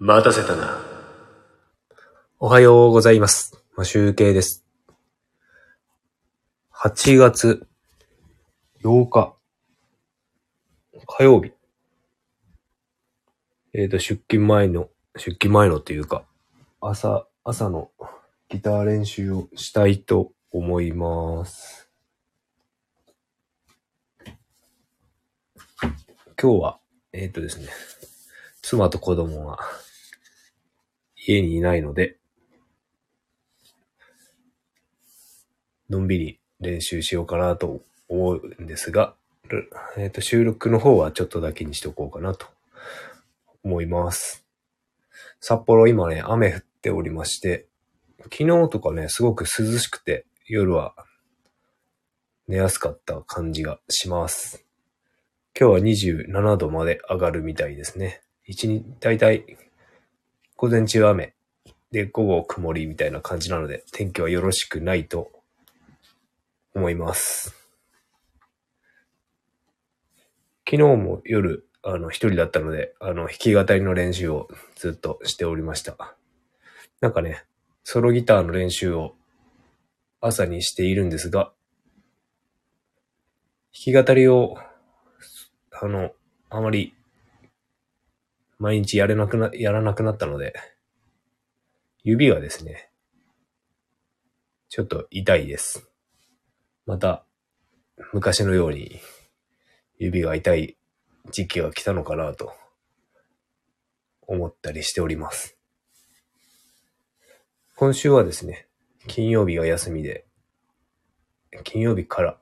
待たせたな。おはようございます。まあ、集計です。8月8日、火曜日。えっ、と、出勤前の、出勤前のっていうか、朝、朝のギター練習をしたいと思います。今日は、えっ、とですね、妻と子供が家にいないので、のんびり練習しようかなと思うんですが、えっ、と、収録の方はちょっとだけにしとこうかなと思います。札幌今ね、雨降っておりまして、昨日とかね、すごく涼しくて、夜は寝やすかった感じがします。今日は27度まで上がるみたいですね。一日、だいたい午前中雨で午後曇りみたいな感じなので、天気はよろしくないと思います。昨日も夜、あの、一人だったので、あの、弾き語りの練習をずっとしておりました。なんかね、ソロギターの練習を朝にしているんですが、弾き語りを、あの、あまり毎日やれなくな、やらなくなったので、指がですね、ちょっと痛いです。また、昔のように指が痛い時期が来たのかなと思ったりしております。今週はですね、金曜日が休みで、金曜日から、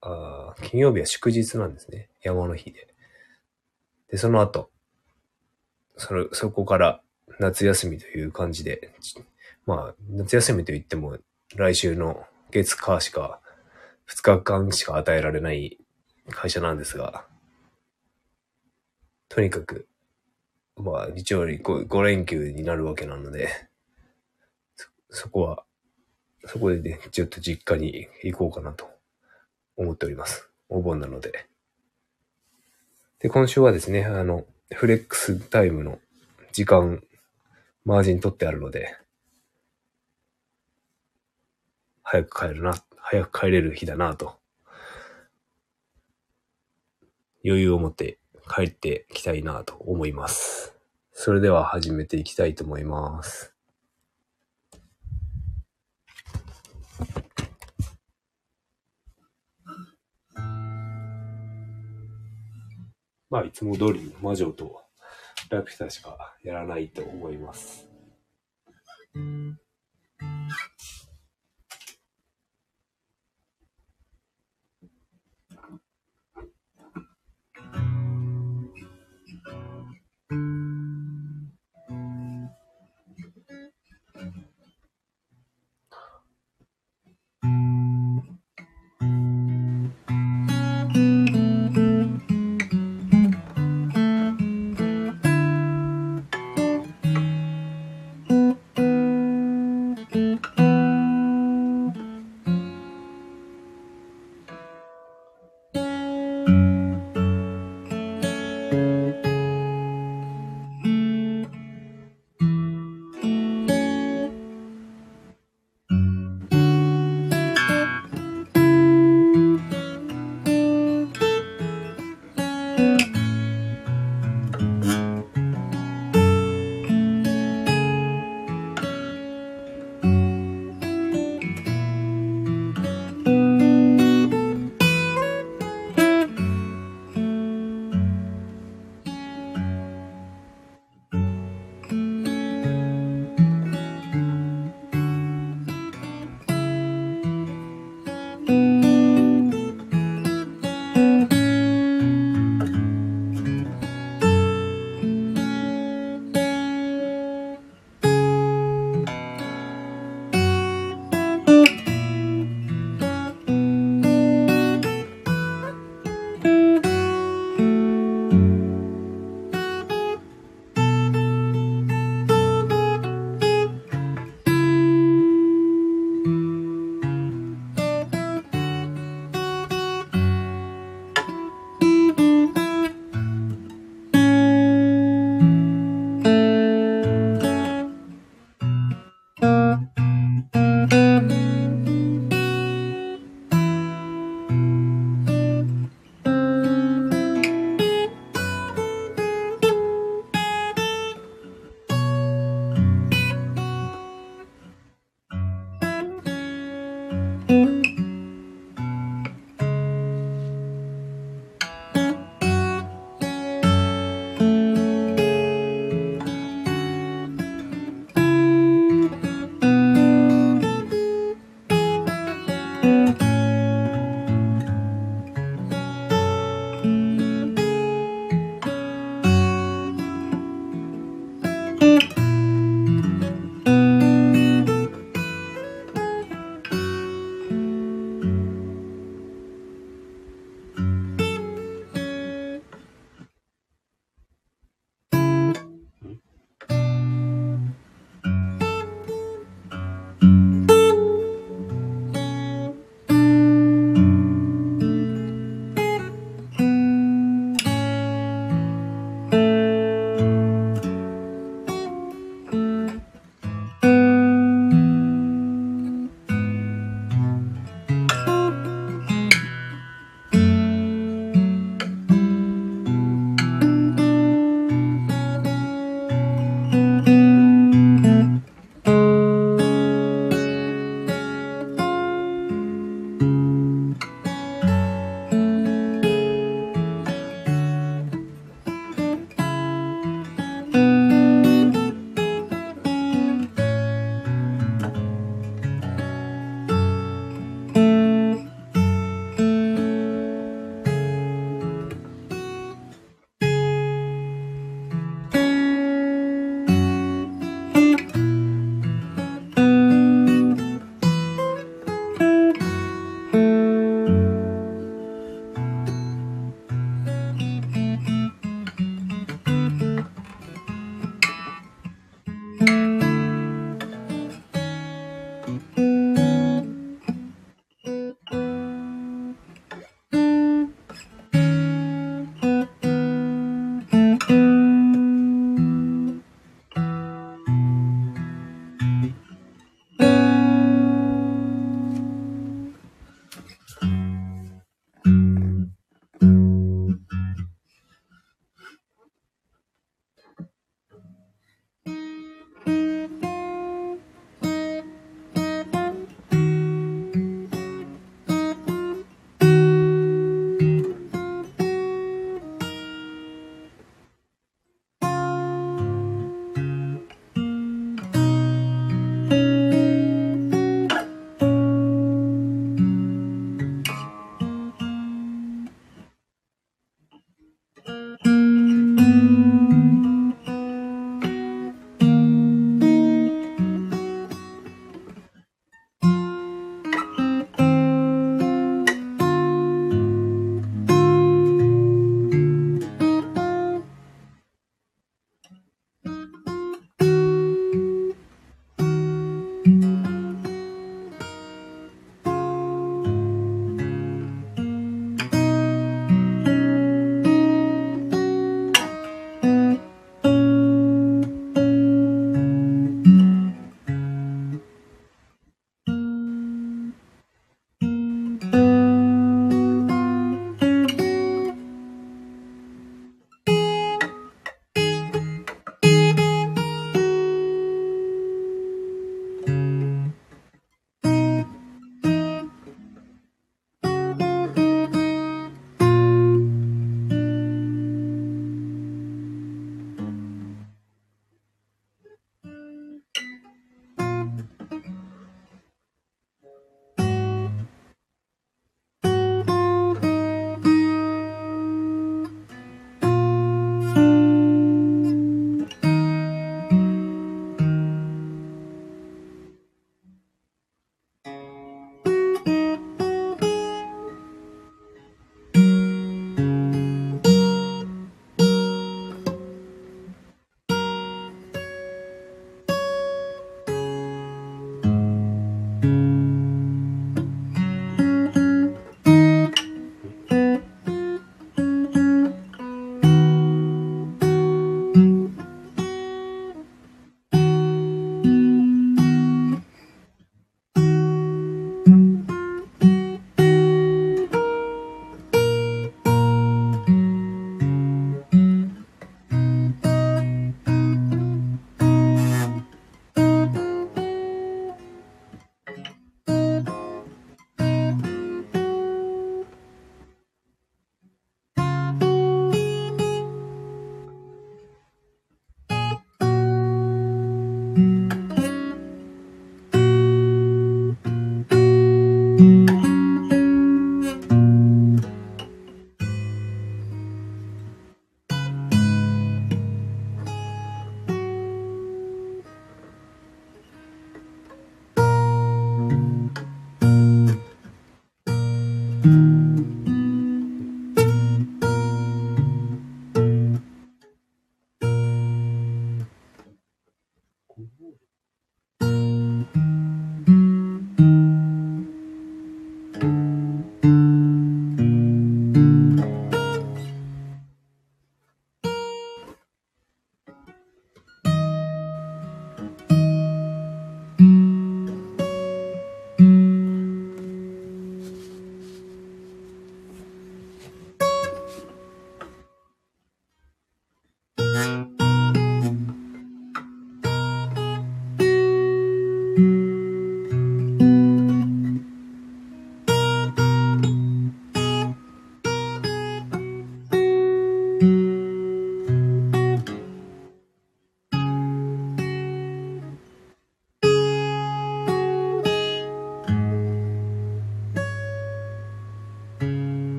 あ金曜日は祝日なんですね。山の日で。で、その後、その、そこから夏休みという感じで、まあ、夏休みといっても、来週の月火しか、2日間しか与えられない会社なんですが、とにかく、まあ、日曜に 5, 5連休になるわけなので、そ、そこは、そこでね、ちょっと実家に行こうかなと思っております。お盆なので。で、今週はですね、あの、フレックスタイムの時間、マージン取ってあるので、早く帰るな、早く帰れる日だなと、余裕を持って帰ってきたいなと思います。それでは始めていきたいと思います。まあ、いつも通り魔女とラピュタしかやらないと思います。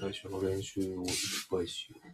最初の練習をいっぱいしよう。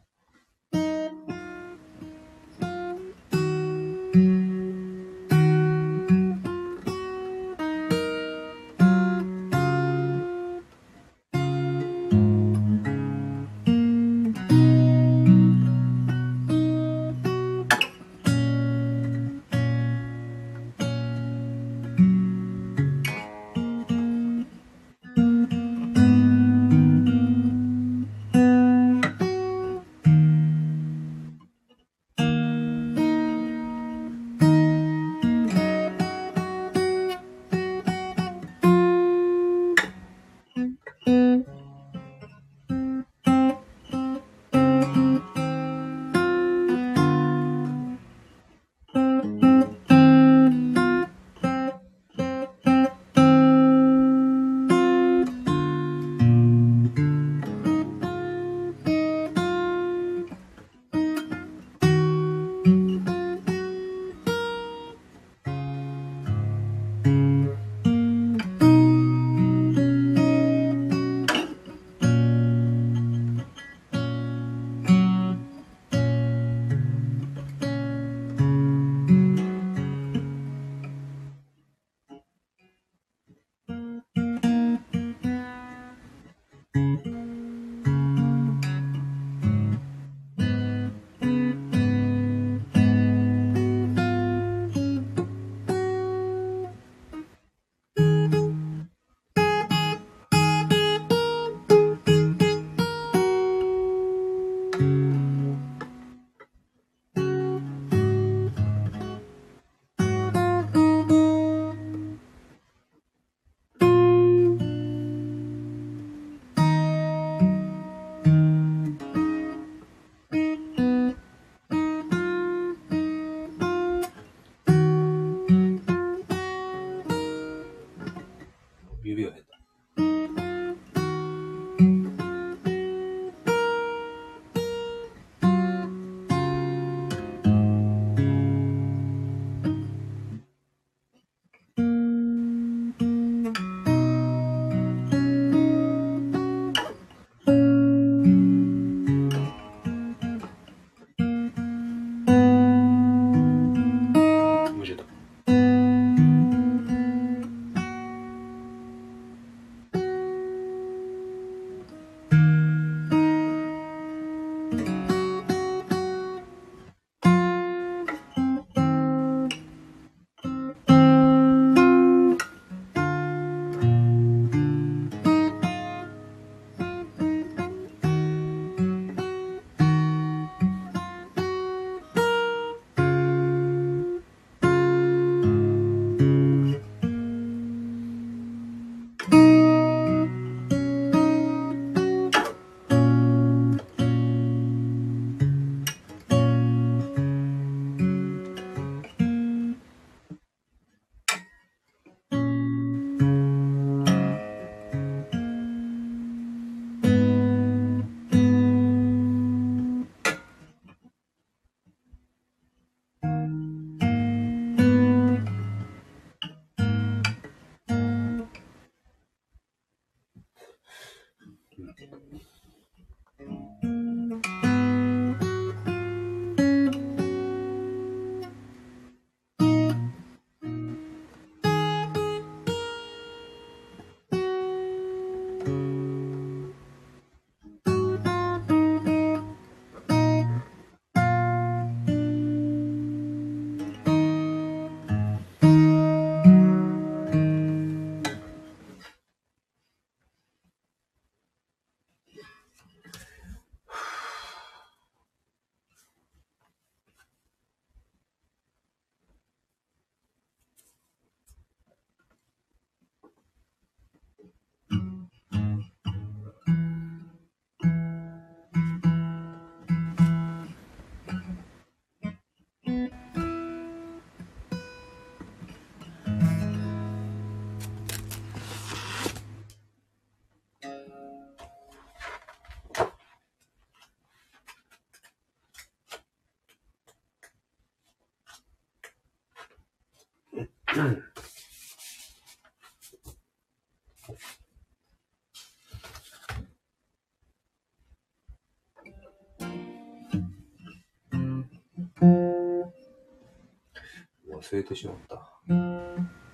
忘れてしまった。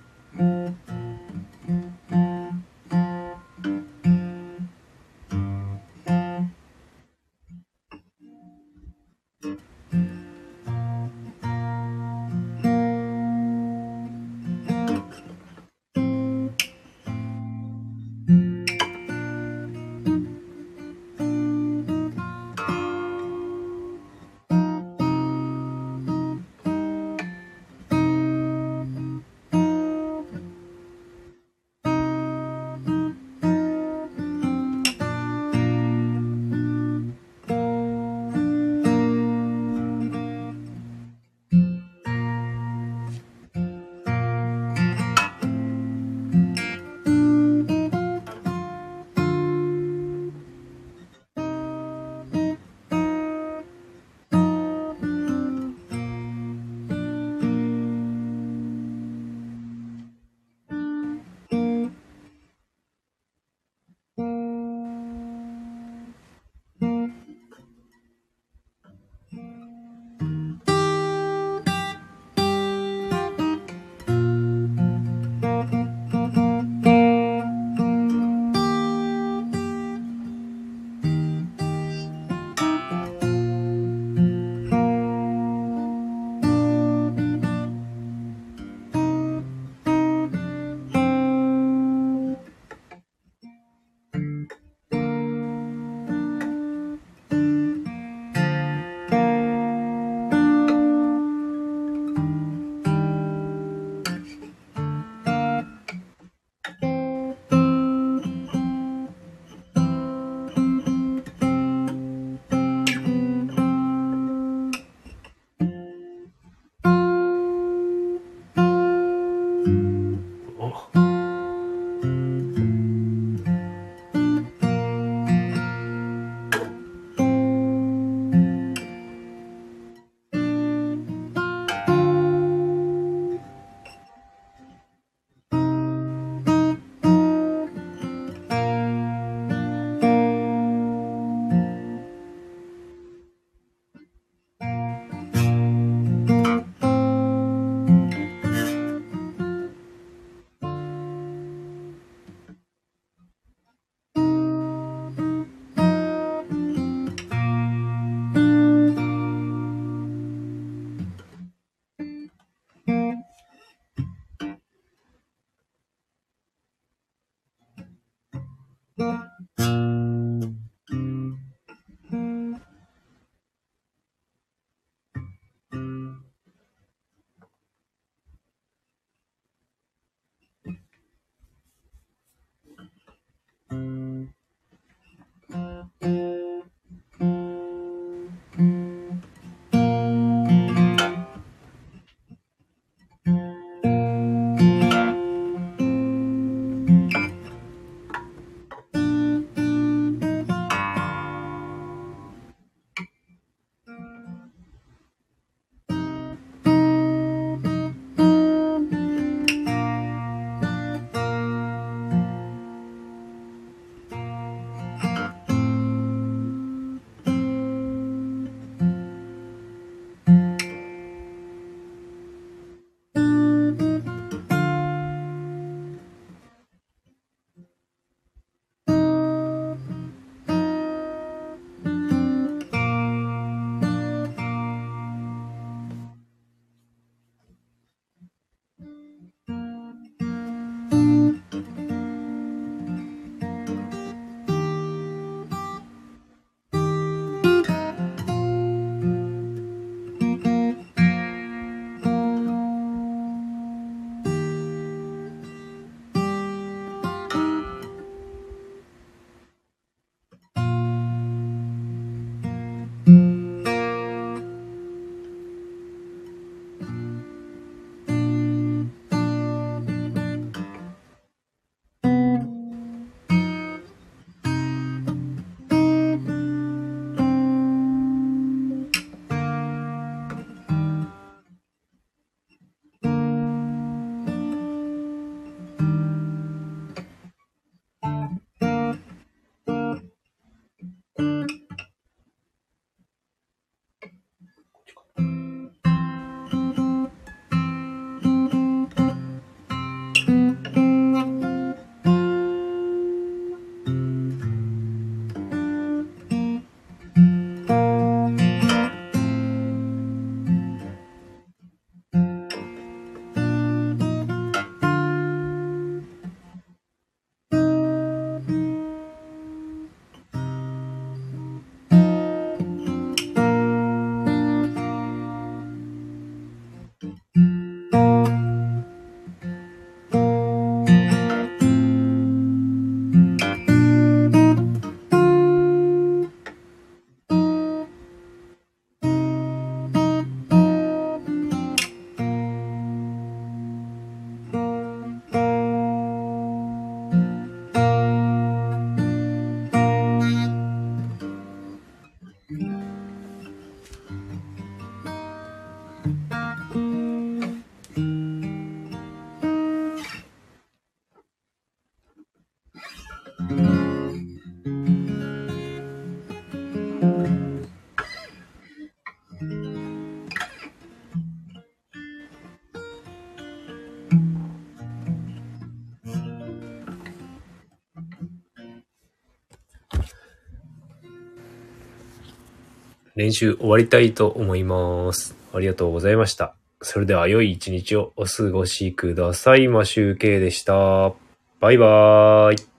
練習終わりたいと思います。ありがとうございました。それでは良い一日をお過ごしください。マシュウケイでした。バイバーイ。